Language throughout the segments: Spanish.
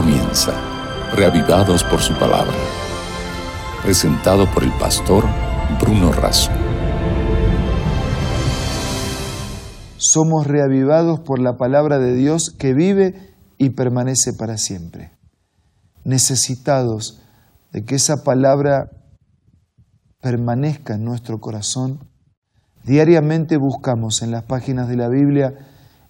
comienza, reavivados por su palabra. Presentado por el pastor Bruno Razo. Somos reavivados por la palabra de Dios que vive y permanece para siempre. Necesitados de que esa palabra permanezca en nuestro corazón, diariamente buscamos en las páginas de la Biblia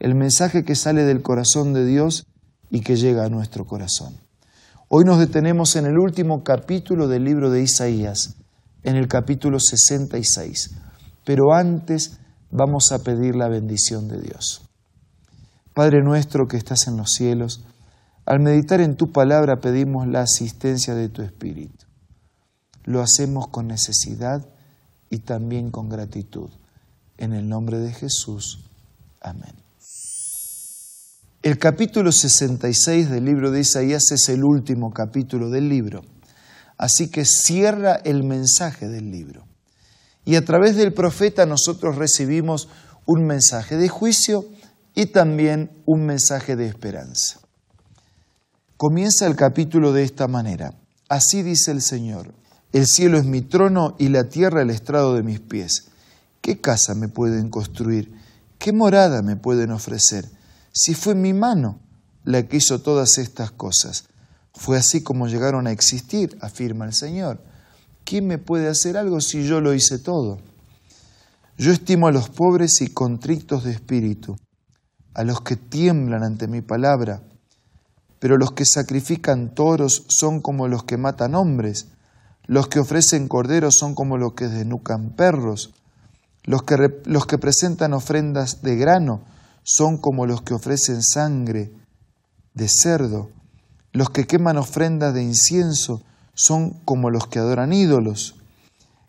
el mensaje que sale del corazón de Dios y que llega a nuestro corazón. Hoy nos detenemos en el último capítulo del libro de Isaías, en el capítulo 66, pero antes vamos a pedir la bendición de Dios. Padre nuestro que estás en los cielos, al meditar en tu palabra pedimos la asistencia de tu Espíritu. Lo hacemos con necesidad y también con gratitud. En el nombre de Jesús. Amén. El capítulo 66 del libro de Isaías es el último capítulo del libro, así que cierra el mensaje del libro. Y a través del profeta nosotros recibimos un mensaje de juicio y también un mensaje de esperanza. Comienza el capítulo de esta manera. Así dice el Señor, el cielo es mi trono y la tierra el estrado de mis pies. ¿Qué casa me pueden construir? ¿Qué morada me pueden ofrecer? Si fue mi mano la que hizo todas estas cosas. Fue así como llegaron a existir, afirma el Señor. ¿Quién me puede hacer algo si yo lo hice todo? Yo estimo a los pobres y contritos de espíritu, a los que tiemblan ante mi palabra, pero los que sacrifican toros son como los que matan hombres, los que ofrecen corderos son como los que desnucan perros, los que, los que presentan ofrendas de grano son como los que ofrecen sangre de cerdo. Los que queman ofrendas de incienso son como los que adoran ídolos.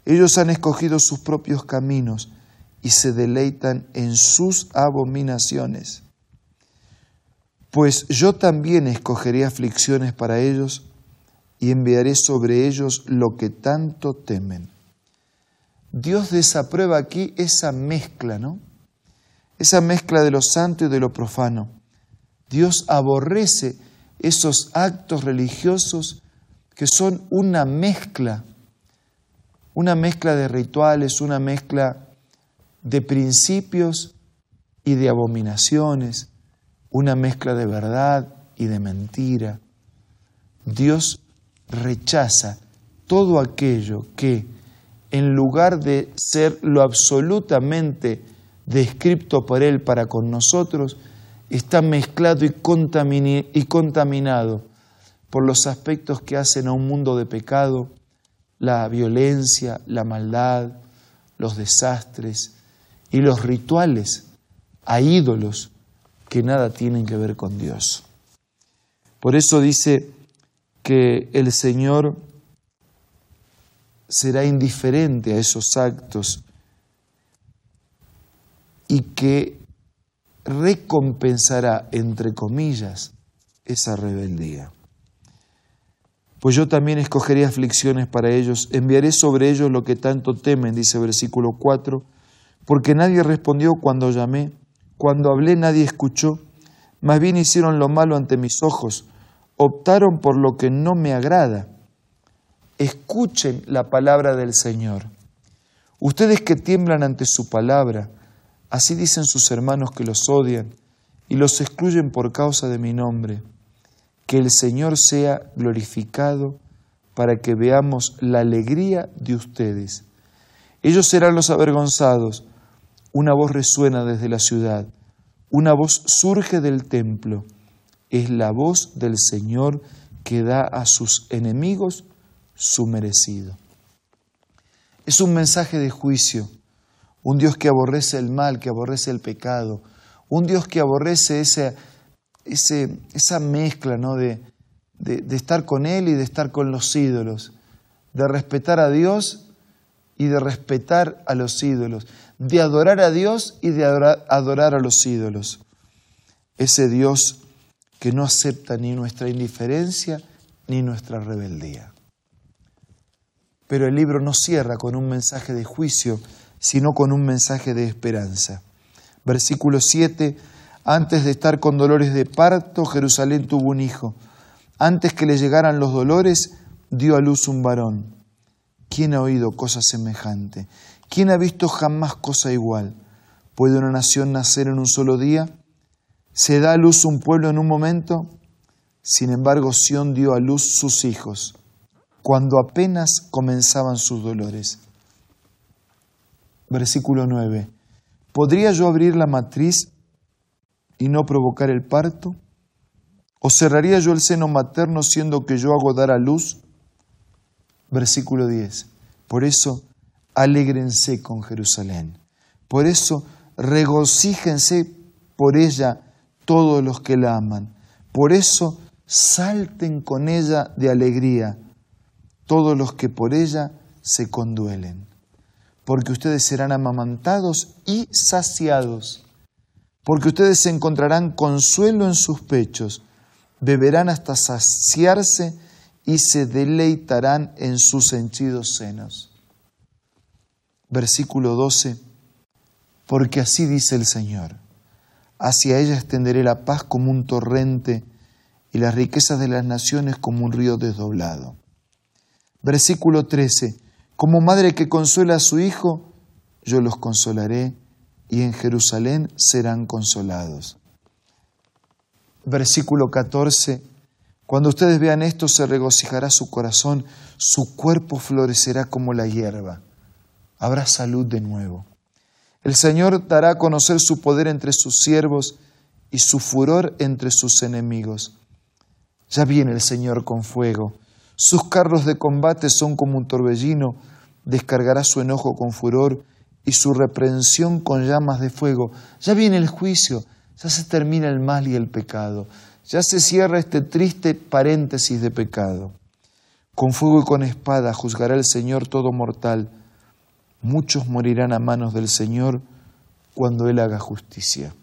Ellos han escogido sus propios caminos y se deleitan en sus abominaciones. Pues yo también escogeré aflicciones para ellos y enviaré sobre ellos lo que tanto temen. Dios desaprueba aquí esa mezcla, ¿no? Esa mezcla de lo santo y de lo profano. Dios aborrece esos actos religiosos que son una mezcla, una mezcla de rituales, una mezcla de principios y de abominaciones, una mezcla de verdad y de mentira. Dios rechaza todo aquello que, en lugar de ser lo absolutamente descripto por Él para con nosotros, está mezclado y, contaminado por los aspectos que hacen a un mundo de pecado, la violencia, la maldad, los desastres y los rituales a ídolos que nada tienen que ver con Dios. Por eso dice que el Señor será indiferente a esos actos y que recompensará, entre comillas, esa rebeldía. Pues yo también escogeré aflicciones para ellos, enviaré sobre ellos lo que tanto temen, dice versículo 4, porque nadie respondió cuando llamé, cuando hablé nadie escuchó, más bien hicieron lo malo ante mis ojos, optaron por lo que no me agrada. Escuchen la palabra del Señor. Ustedes que tiemblan ante su palabra, Así dicen sus hermanos que los odian y los excluyen por causa de mi nombre. Que el Señor sea glorificado para que veamos la alegría de ustedes. Ellos serán los avergonzados. Una voz resuena desde la ciudad, una voz surge del templo. Es la voz del Señor que da a sus enemigos su merecido. Es un mensaje de juicio un Dios que aborrece el mal, que aborrece el pecado, un Dios que aborrece esa, esa mezcla ¿no? de, de, estar con Él y de estar con los ídolos, de respetar a Dios y de respetar a los ídolos, de adorar a Dios y de adorar a los ídolos. Ese Dios que no acepta ni nuestra indiferencia ni nuestra rebeldía. Pero el libro no cierra con un mensaje de juicio, sino con un mensaje de esperanza. Versículo 7, antes de estar con dolores de parto, Jerusalén tuvo un hijo. Antes que le llegaran los dolores, dio a luz un varón. ¿Quién ha oído cosa semejante? ¿Quién ha visto jamás cosa igual? ¿Puede una nación nacer en un solo día? ¿Se da a luz un pueblo en un momento? Sin embargo, Sión dio a luz sus hijos cuando apenas comenzaban sus dolores. Versículo 9. ¿Podría yo abrir la matriz y no provocar el parto? ¿O cerraría yo el seno materno siendo que yo hago dar a luz? Versículo 10. Por eso, alégrense con Jerusalén. Por eso, regocíjense por ella todos los que la aman. Por eso, salten con ella de alegría todos los que por ella se conduelen. Porque ustedes serán amamantados y saciados. Porque ustedes encontrarán consuelo en sus pechos beberán hasta saciarse y se deleitarán en sus henchidos senos. Versículo 12, porque así dice el Señor, hacia ella extenderé la paz como un torrente y las riquezas de las naciones como un río desdoblado. Versículo 13, como madre que consuela a su hijo, yo los consolaré y en Jerusalén serán consolados versículo 14, cuando ustedes vean esto se regocijará su corazón, su cuerpo florecerá como la hierba, habrá salud de nuevo. El Señor dará a conocer su poder entre sus siervos y su furor entre sus enemigos. Ya viene el Señor con fuego, sus carros de combate son como un torbellino, descargará su enojo con furor y su reprensión con llamas de fuego. Ya viene el juicio, ya se termina el mal y el pecado, ya se cierra este triste paréntesis de pecado. Con fuego y con espada juzgará el Señor todo mortal. Muchos morirán a manos del Señor cuando Él haga justicia.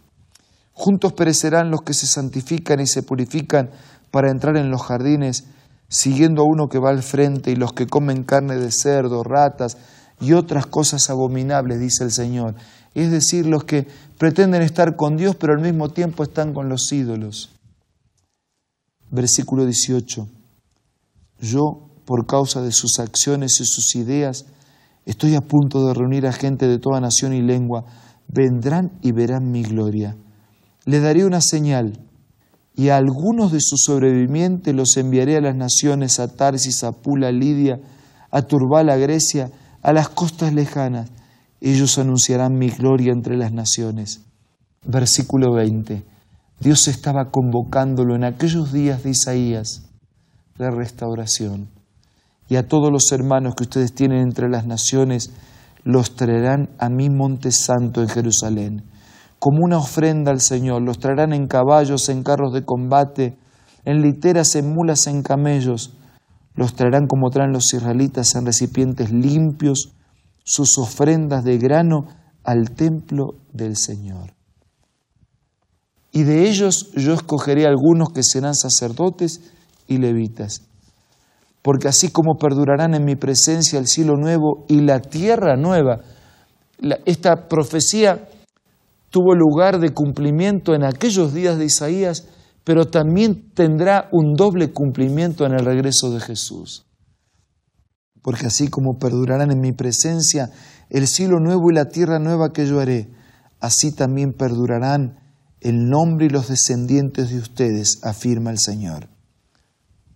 Juntos perecerán los que se santifican y se purifican para entrar en los jardines, siguiendo a uno que va al frente y los que comen carne de cerdo, ratas y otras cosas abominables, dice el Señor es decir, los que pretenden estar con Dios pero al mismo tiempo están con los ídolos. Versículo 18. Yo, por causa de sus acciones y sus ideas, estoy a punto de reunir a gente de toda nación y lengua. Vendrán y verán mi gloria. Le daré una señal y a algunos de sus sobrevivientes los enviaré a las naciones, a Tarsis, a Pula, a Lidia, a Turbal, a Grecia, a las costas lejanas ellos anunciarán mi gloria entre las naciones. Versículo 20. Dios estaba convocándolo en aquellos días de Isaías, la restauración. Y a todos los hermanos que ustedes tienen entre las naciones, los traerán a mi monte santo en Jerusalén, como una ofrenda al Señor. Los traerán en caballos, en carros de combate, en literas, en mulas, en camellos. Los traerán como traen los israelitas en recipientes limpios sus ofrendas de grano al templo del Señor. Y de ellos yo escogeré algunos que serán sacerdotes y levitas, porque así como perdurarán en mi presencia el cielo nuevo y la tierra nueva, esta profecía tuvo lugar de cumplimiento en aquellos días de Isaías, pero también tendrá un doble cumplimiento en el regreso de Jesús porque así como perdurarán en mi presencia el cielo nuevo y la tierra nueva que yo haré, así también perdurarán el nombre y los descendientes de ustedes, afirma el Señor.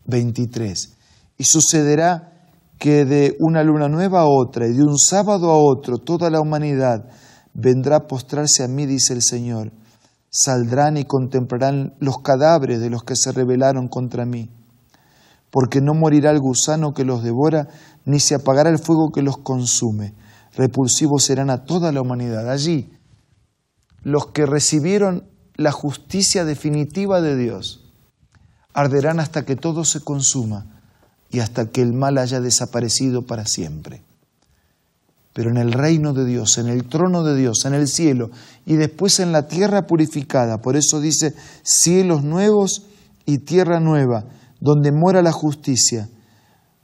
23. Y sucederá que de una luna nueva a otra y de un sábado a otro toda la humanidad vendrá a postrarse a mí, dice el Señor. Saldrán y contemplarán los cadáveres de los que se rebelaron contra mí porque no morirá el gusano que los devora, ni se apagará el fuego que los consume. Repulsivos serán a toda la humanidad. Allí, los que recibieron la justicia definitiva de Dios, arderán hasta que todo se consuma y hasta que el mal haya desaparecido para siempre. Pero en el reino de Dios, en el trono de Dios, en el cielo y después en la tierra purificada, por eso dice cielos nuevos y tierra nueva, donde muera la justicia,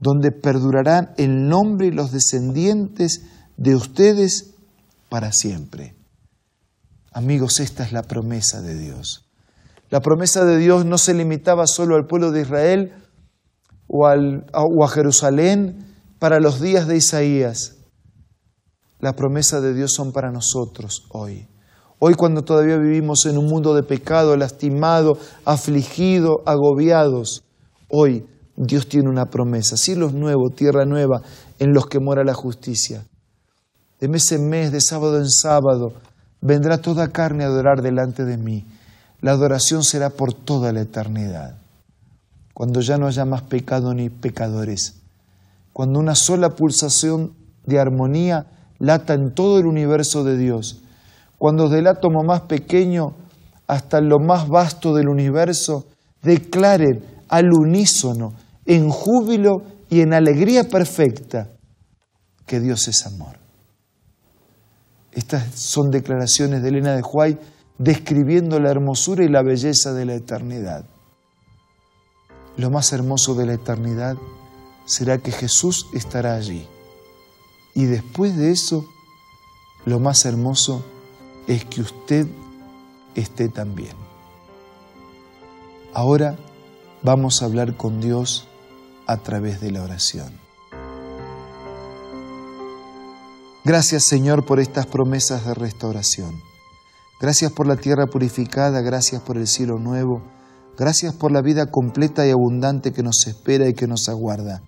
donde perdurarán el nombre y los descendientes de ustedes para siempre. Amigos, esta es la promesa de Dios. La promesa de Dios no se limitaba solo al pueblo de Israel o, o a Jerusalén para los días de Isaías. La promesa de Dios son para nosotros hoy. Hoy cuando todavía vivimos en un mundo de pecado, lastimado, afligido, agobiados, hoy Dios tiene una promesa, cielos nuevos, tierra nueva, en los que mora la justicia. De mes en mes, de sábado en sábado, vendrá toda carne a adorar delante de mí. La adoración será por toda la eternidad. Cuando ya no haya más pecado ni pecadores. Cuando una sola pulsación de armonía lata en todo el universo de Dios cuando del átomo más pequeño hasta lo más vasto del universo, declaren al unísono, en júbilo y en alegría perfecta, que Dios es amor. Estas son declaraciones de Elena de Huay describiendo la hermosura y la belleza de la eternidad. Lo más hermoso de la eternidad será que Jesús estará allí. Y después de eso, lo más hermoso es que usted esté también. Ahora vamos a hablar con Dios a través de la oración. Gracias Señor por estas promesas de restauración. Gracias por la tierra purificada, gracias por el cielo nuevo, gracias por la vida completa y abundante que nos espera y que nos aguarda.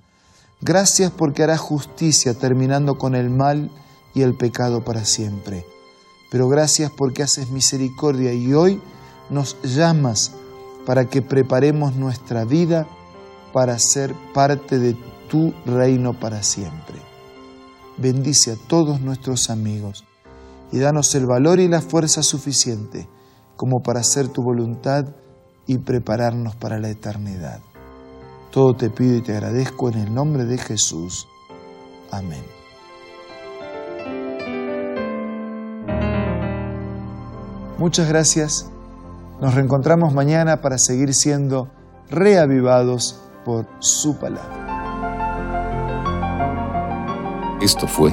Gracias porque hará justicia terminando con el mal y el pecado para siempre pero gracias porque haces misericordia y hoy nos llamas para que preparemos nuestra vida para ser parte de tu reino para siempre. Bendice a todos nuestros amigos y danos el valor y la fuerza suficiente como para hacer tu voluntad y prepararnos para la eternidad. Todo te pido y te agradezco en el nombre de Jesús. Amén. Muchas gracias. Nos reencontramos mañana para seguir siendo reavivados por su palabra. Esto fue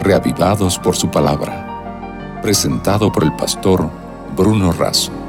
Reavivados por su palabra, presentado por el pastor Bruno Razo.